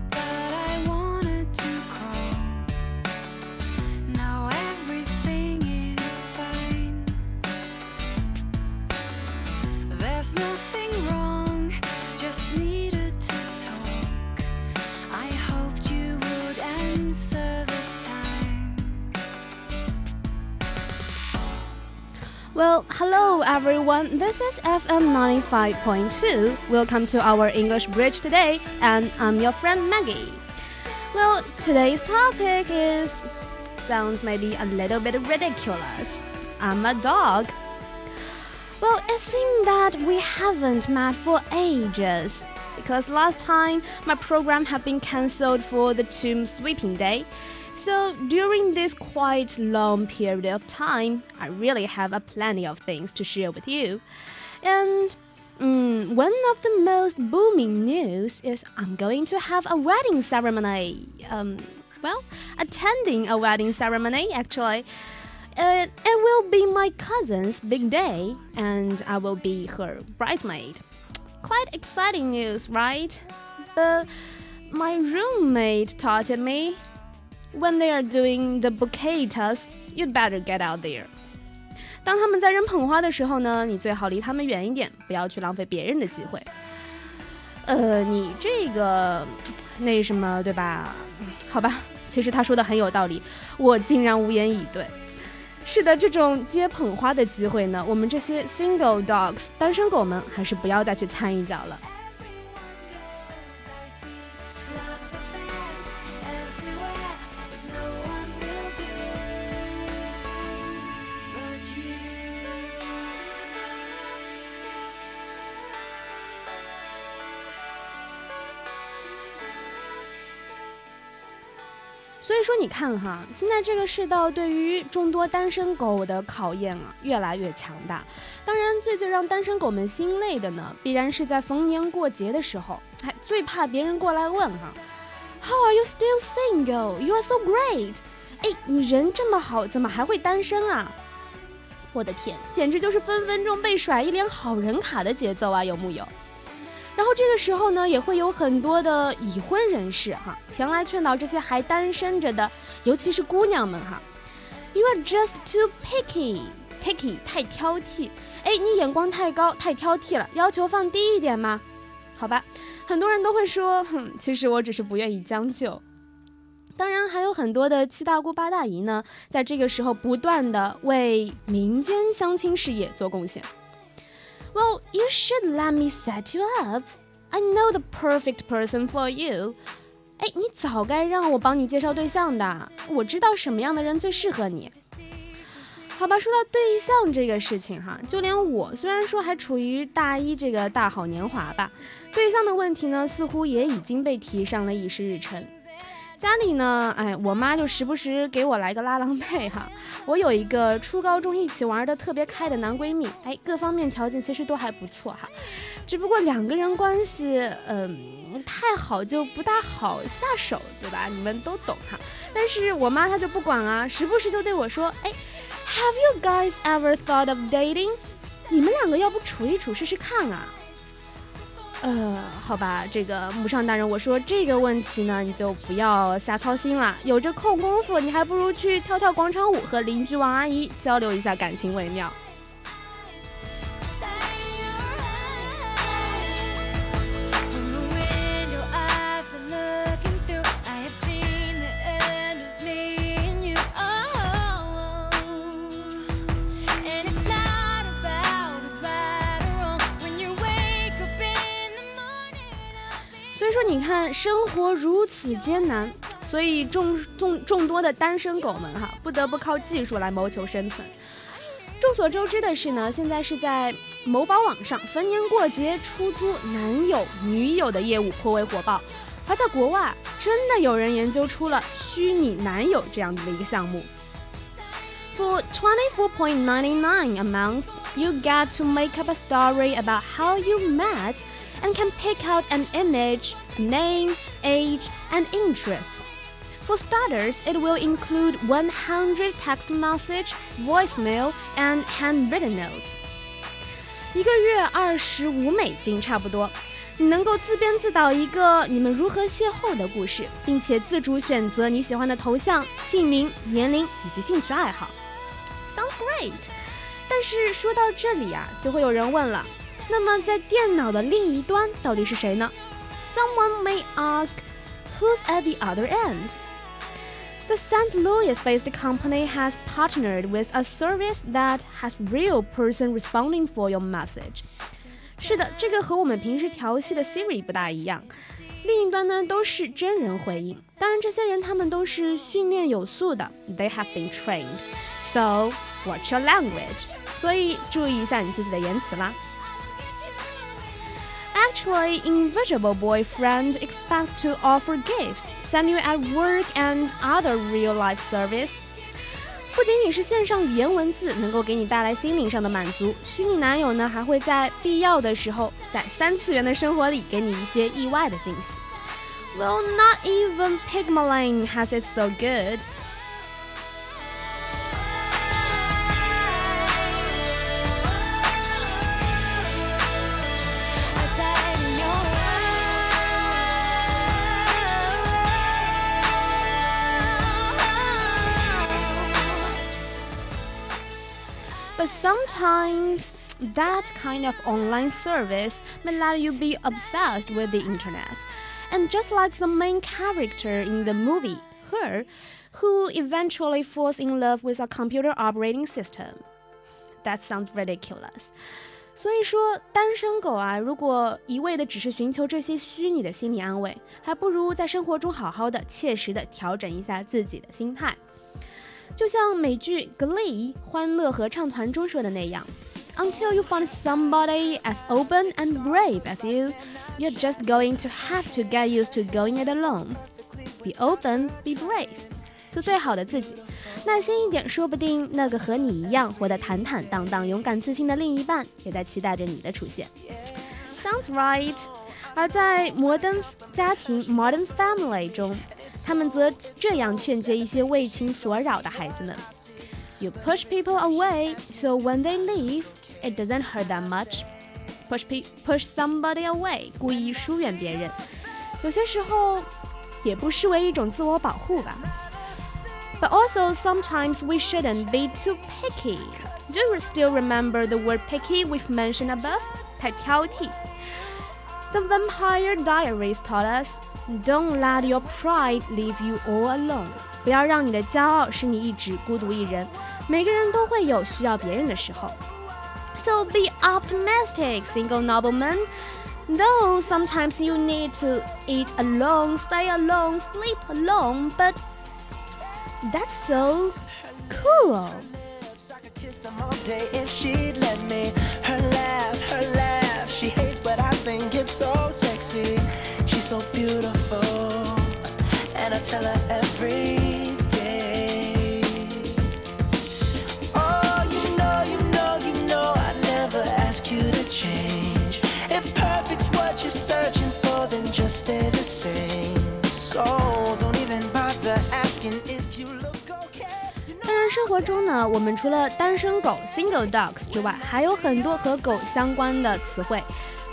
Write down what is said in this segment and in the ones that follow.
Well, everyone. This is FM 95.2. Welcome to our English Bridge today, and I'm your friend Maggie. Well, today's topic is sounds maybe a little bit ridiculous. I'm a dog. Well, it seems that we haven't met for ages because last time my program had been cancelled for the tomb sweeping day. So during this quite long period of time, I really have a plenty of things to share with you. And mm, one of the most booming news is I'm going to have a wedding ceremony. Um, well, attending a wedding ceremony actually. Uh, it will be my cousin's big day, and I will be her bridesmaid. Quite exciting news, right? But my roommate taught me when they are doing the bouquet toss, you'd better get out there. 当他们在扔捧花的时候呢，你最好离他们远一点，不要去浪费别人的机会。呃，你这个那什么，对吧？好吧，其实他说的很有道理，我竟然无言以对。是的，这种接捧花的机会呢，我们这些 single dogs 单身狗们还是不要再去参与角了。所以说，你看哈，现在这个世道对于众多单身狗的考验啊，越来越强大。当然，最最让单身狗们心累的呢，必然是在逢年过节的时候，还最怕别人过来问哈，How are you still single? You are so great！哎，你人这么好，怎么还会单身啊？我的天，简直就是分分钟被甩一脸好人卡的节奏啊，有木有？然后这个时候呢，也会有很多的已婚人士哈前来劝导这些还单身着的，尤其是姑娘们哈。You are just too picky, picky 太挑剔，哎，你眼光太高，太挑剔了，要求放低一点嘛。好吧，很多人都会说，哼，其实我只是不愿意将就。当然，还有很多的七大姑八大姨呢，在这个时候不断的为民间相亲事业做贡献。Well, you should let me set you up. I know the perfect person for you. 哎，你早该让我帮你介绍对象的。我知道什么样的人最适合你。好吧，说到对象这个事情哈，就连我虽然说还处于大一这个大好年华吧，对象的问题呢，似乎也已经被提上了议事日程。家里呢，哎，我妈就时不时给我来个拉郎配哈。我有一个初高中一起玩的特别开的男闺蜜，哎，各方面条件其实都还不错哈。只不过两个人关系，嗯，太好就不大好下手，对吧？你们都懂哈。但是我妈她就不管啊，时不时就对我说，哎，Have you guys ever thought of dating？你们两个要不处一处试试看啊？呃，好吧，这个母上大人，我说这个问题呢，你就不要瞎操心了。有这空功夫，你还不如去跳跳广场舞，和邻居王阿姨交流一下感情为妙。看，生活如此艰难，所以众众众多的单身狗们哈，不得不靠技术来谋求生存。众所周知的是呢，现在是在某宝网上逢年过节出租男友女友的业务颇为火爆，而在国外真的有人研究出了虚拟男友这样子的一个项目。For twenty four point ninety nine a month, you get to make up a story about how you met. and can pick out an image, name, age, and interests. For starters, it will include 100 text message, voicemail, and handwritten notes. 一个月二十五美金差不多， 你能够自编自导一个你们如何邂逅的故事，并且自主选择你喜欢的头像、姓名、年龄以及兴趣爱好。Sounds great。 但是说到这里啊，就会有人问了，那么在电脑的另一端到底是谁呢？Someone may ask, who's at the other end? The St. Louis-based company has partnered with a service that has real person responding for your message. 是的，这个和我们平时调戏的 Siri 不大一样。另一端呢都是真人回应，当然这些人他们都是训练有素的，They have been trained. So watch your language. 所以注意一下你自己的言辞啦。Actually, Invisible Boyfriend expects to offer gifts, send you at work, and other real-life service. 不仅仅是线上语言文字能够给你带来心灵上的满足，虚拟男友呢还会在必要的时候，在三次元的生活里给你一些意外的惊喜。Well, not even Pigmalane has it so good. But sometimes that kind of online service may let you be obsessed with the internet. And just like the main character in the movie, her, who eventually falls in love with a computer operating system. That sounds ridiculous. 所以说，单身狗啊，如果一味的只是寻求这些虚拟的心理安慰，还不如在生活中好好的、切实的调整一下自己的心态。 就像美剧《Glee》欢乐合唱团中说的那样，Until you find somebody as open and brave as you, you're just going to have to get used to going it alone. Be open, be brave. 做最好的自己，耐心一点，说不定那个和你一样活得坦坦荡荡、勇敢自信的另一半，也在期待着你的出现。Sounds right. 而在摩登家庭 （Modern Family） 中。 他们则这样劝诫一些为情所扰的孩子们：“You push people away, so when they leave, it doesn't hurt that much. Push pe push somebody away，故意疏远别人，有些时候也不失为一种自我保护吧。But also sometimes we shouldn't be too picky. Do you still remember the word picky we've mentioned above？太挑剔。 The Vampire Diaries taught us. Don't let your pride leave you all alone。不要让你的骄傲使你一直孤独一人。每个人都会有需要别人的时候。So be optimistic, single nobleman. Though sometimes you need to eat alone, stay alone, sleep alone, but that's so cool. Beautiful, and I tell her every 当然，生活中呢，我们除了单身狗 （single dogs） 之外，还有很多和狗相关的词汇。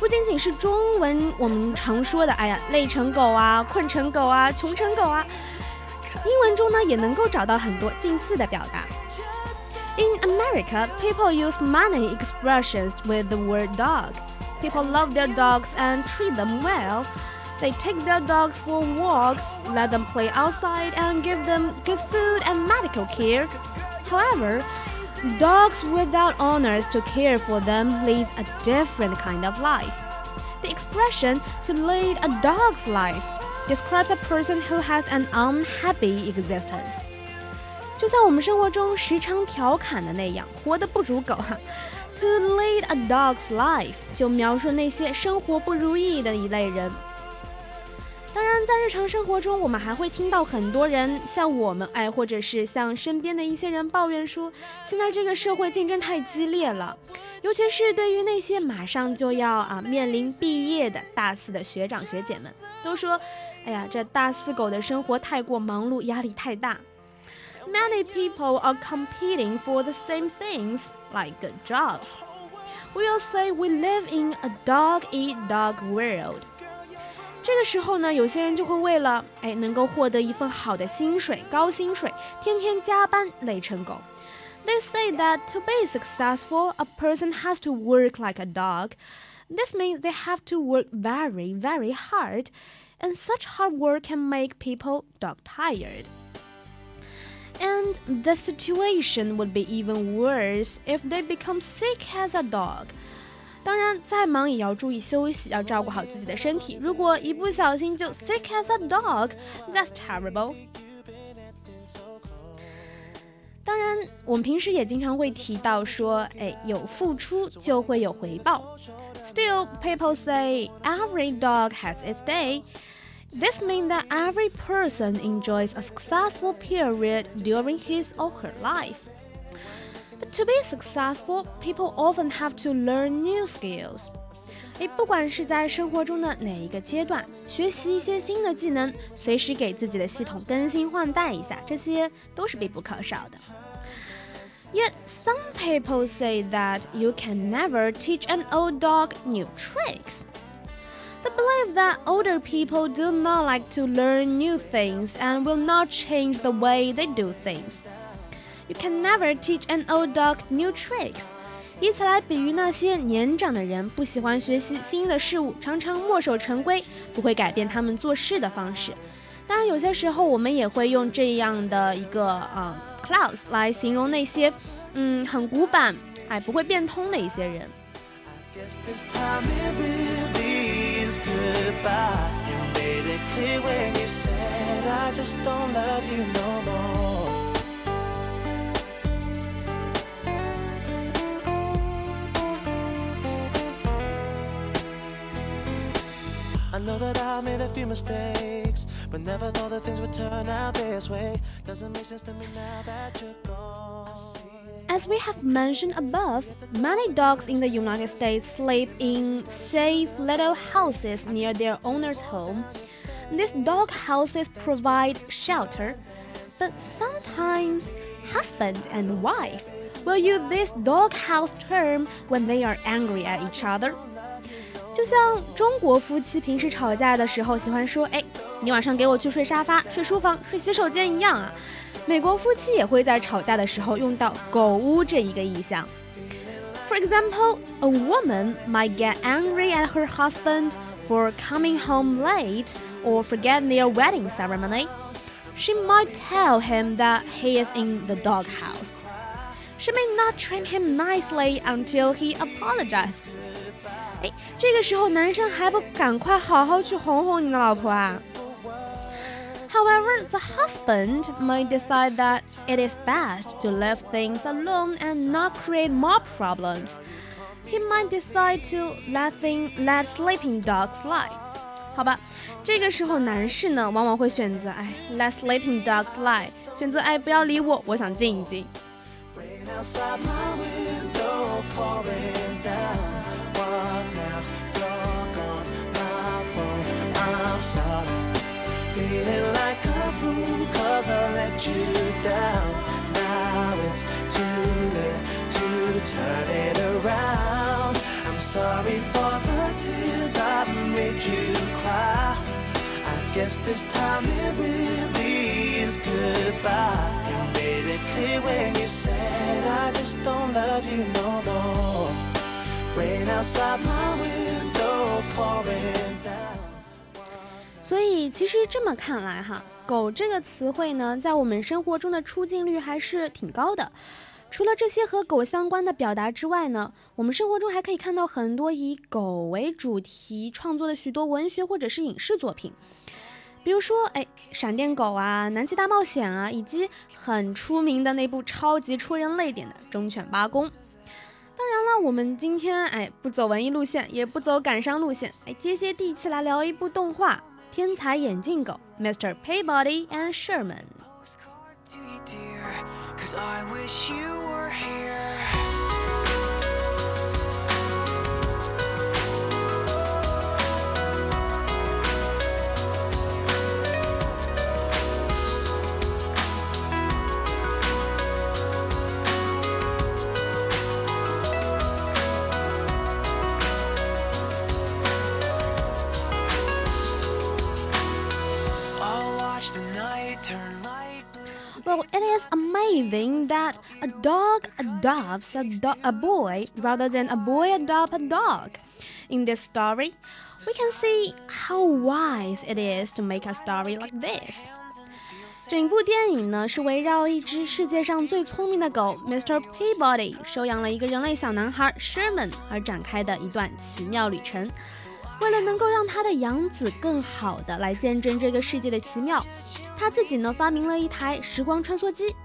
不仅仅是中文我们常说的，哎呀，累成狗啊，困成狗啊，穷成狗啊，英文中呢也能够找到很多近似的表达。In America, people use many expressions with the word dog. People love their dogs and treat them well. They take their dogs for walks, let them play outside, and give them good food and medical care. However, Dogs without owners to care for them leads a different kind of life. The expression to lead a dog's life describes a person who has an unhappy existence. 就像我们生活中时常调侃的那样，活得不如狗哈。To lead a dog's life 就描述那些生活不如意的一类人。 当然，在日常生活中，我们还会听到很多人像我们，哎，或者是像身边的一些人抱怨说，现在这个社会竞争太激烈了，尤其是对于那些马上就要啊面临毕业的大四的学长学姐们，都说，哎呀，这大四狗的生活太过忙碌，压力太大。Many people are competing for the same things like jobs. we'll say we live in a dog-eat-dog world。这个时候呢，有些人就会为了哎能够获得一份好的薪水、高薪水，天天加班累成狗。They say that to be successful, a person has to work like a dog. This means they have to work very, very hard, and such hard work can make people dog tired. And the situation would be even worse if they become sick as a dog. 当然，再忙也要注意休息，要照顾好自己的身体。如果一不小心就 sick as a dog，that's terrible。当然，我们平时也经常会提到说，哎，有付出就会有回报。Still, people say every dog has its day. This means that every person enjoys a successful period during his or her life. But to be successful, people often have to learn new skills. 诶，不管是在生活中的哪一个阶段，学习一些新的技能，随时给自己的系统更新换代一下，这些都是必不可少的。Yet some people say that you can never teach an old dog new tricks. They believe that older people do not like to learn new things and will not change the way they do things. You can never teach an old dog new tricks. 以此来比喻那些年长的人不喜欢学习新的事物，常常墨守成规，不会改变他们做事的方式。当然，有些时候我们也会用这样的一个啊、clause 来形容那些嗯很古板，哎不会变通的一些人。I know that I made a few mistakes, but never thought that things would turn out this way. Doesn't make sense to me now that you're gone. As we have mentioned above, many dogs in the United States sleep in safe little houses near their owner's home. These dog houses provide shelter, but sometimes husband and wife will use this dog house term when they are angry at each other. 就像中国夫妻平时吵架的时候喜欢说：“哎，你晚上给我去睡沙发、睡书房、睡洗手间一样啊。”美国夫妻也会在吵架的时候用到“狗屋”这一个意象。For example, a woman might get angry at her husband for coming home late or forget their wedding ceremony. She might tell him that he is in the doghouse. She may not treat him nicely until he apologizes. 哎，这个时候男生还不赶快好好去哄哄你的老婆啊？However, the husband might decide that it is best to leave things alone and not create more problems. He might decide to let thing let sleeping dogs lie. 好吧，这个时候男士呢，往往会选择哎，let sleeping dogs lie，选择哎不要理我，我想静一静。 Sorry. Feeling like a fool cause I let you down. Now it's too late to turn it around. I'm sorry for the tears I've made you cry. I guess this time it really is goodbye. You made it clear when you said I just don't love you no more. Rain outside my window pouring. 所以其实这么看来哈，狗这个词汇呢，在我们生活中的出镜率还是挺高的。除了这些和狗相关的表达之外呢，我们生活中还可以看到很多以狗为主题创作的许多文学或者是影视作品，比如说哎，闪电狗啊，南极大冒险啊，以及很出名的那部超级戳人泪点的忠犬八公。当然了，我们今天哎不走文艺路线，也不走感伤路线，哎接些地气来聊一部动画。天才眼镜狗 Mr. Peabody and Sherman。 Well, it is amazing that a dog adopts a, do a boy rather than a boy adopt a dog. In this story, we can see how wise it is to make a story like this. 整部电影呢是围绕一只世界上最聪明的狗 Mr. Peabody 收养了一个人类小男孩 Sherman 而展开的一段奇妙旅程。 为了能够让他的养子更好的来见证这个世界的奇妙，他自己呢发明了一台时光穿梭机。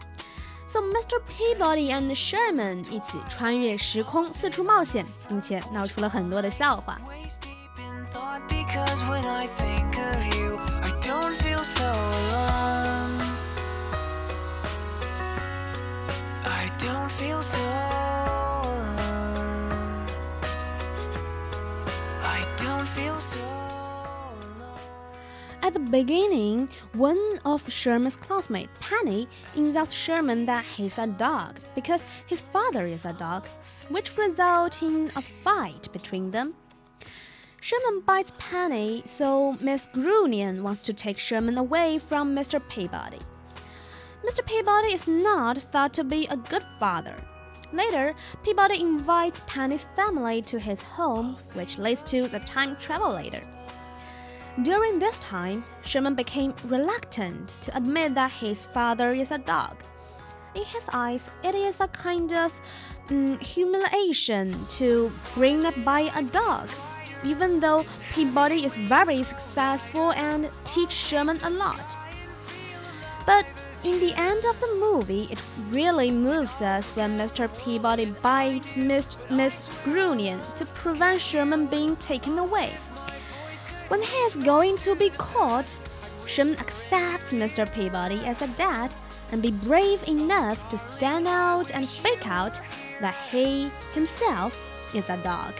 So Mr. Peabody and Sherman 一起穿越时空，四处冒险，并且闹出了很多的笑话。At the beginning, one of Sherman's classmates, Penny, insults Sherman that he's a dog because his father is a dog, which results in a fight between them. Sherman bites Penny, so Miss Grunion wants to take Sherman away from Mr. Peabody. Mr. Peabody is not thought to be a good father. Later, Peabody invites Penny's family to his home, which leads to the time travel later. During this time, Sherman became reluctant to admit that his father is a dog. In his eyes, it is a kind of um, humiliation to bring up by a dog, even though Peabody is very successful and teach Sherman a lot. But in the end of the movie, it really moves us when Mr. Peabody bites Miss, Miss Grunion to prevent Sherman being taken away. When he is going to be caught, Sherman accepts Mr. Peabody as a dad and be brave enough to stand out and speak out that he himself is a dog.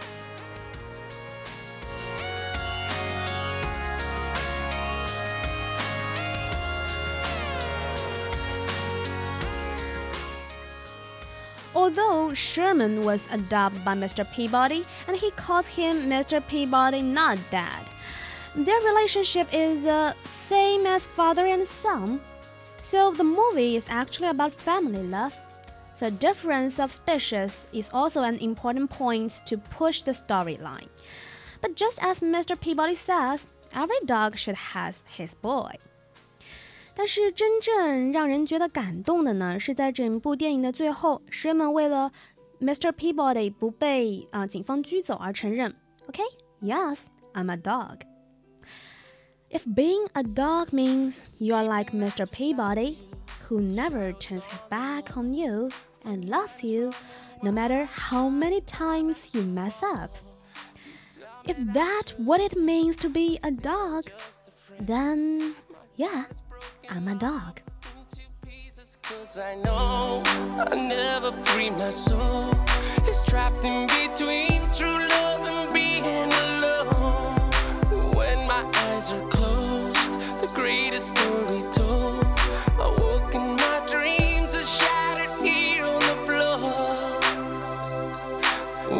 Although Sherman was adopted by Mr. Peabody and he calls him Mr. Peabody not dad, their relationship is the uh, same as father and son. So the movie is actually about family love. The difference of species is also an important point to push the storyline. But just as Mr. Peabody says, every dog should have his boy. 但是真正让人觉得感动的呢，是在整部电影的最后，Sherman 为了 Mr. Peabody 不被啊、呃、警方拘走而承认，OK，Yes，I'm、okay? a dog。 If being a dog means you are like Mr. Peabody, who never turns his back on you and loves you no matter how many times you mess up. If that's what it means to be a dog, then yeah, I'm a dog. Cause I know I never free my soul. It's trapped in between true love and being alone. When my eyes are closed story told. I woke in my dreams shattered here on the floor.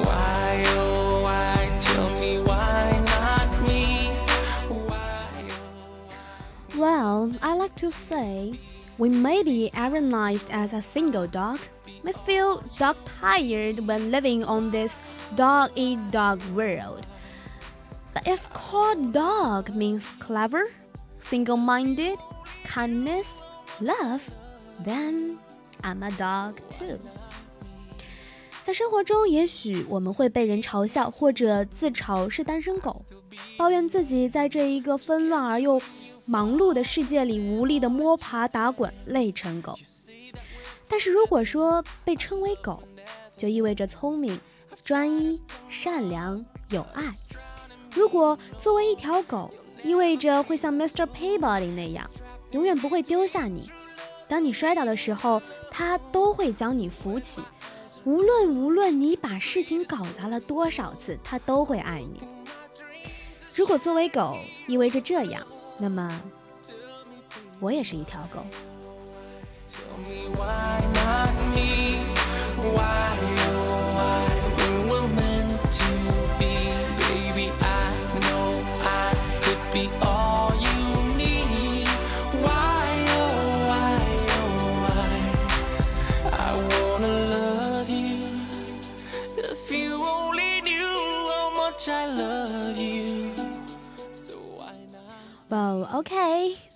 Why, oh, why? Tell me why not me? Why, oh. Well, I like to say we may be ironized as a single dog, may feel dog tired when living on this dog eat dog world. But if called dog means clever, single minded, kindness, love, then I'm a dog too. 在生活中，也许我们会被人嘲笑，或者自嘲是单身狗，抱怨自己在这一个纷乱而又忙碌的世界里无力的摸爬打滚，累成狗。但是如果说被称为狗，就意味着聪明、专一、善良、有爱。如果作为一条狗，意味着会像 Mr. Peabody 那样，永远不会丢下你。当你摔倒的时候，他都会将你扶起。无论无论你把事情搞砸了多少次，他都会爱你。如果作为狗意味着这样，那么我也是一条狗。much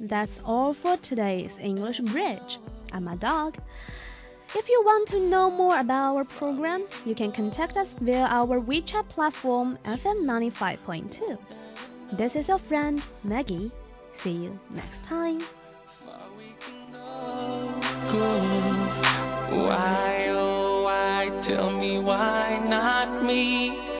that's all for today's English Bridge. I'm a dog. If you want to know more about our program, you can contact us via our WeChat platform FM 95.2. This is your friend Maggie. See you next time. Why, oh, why? Tell me why not me?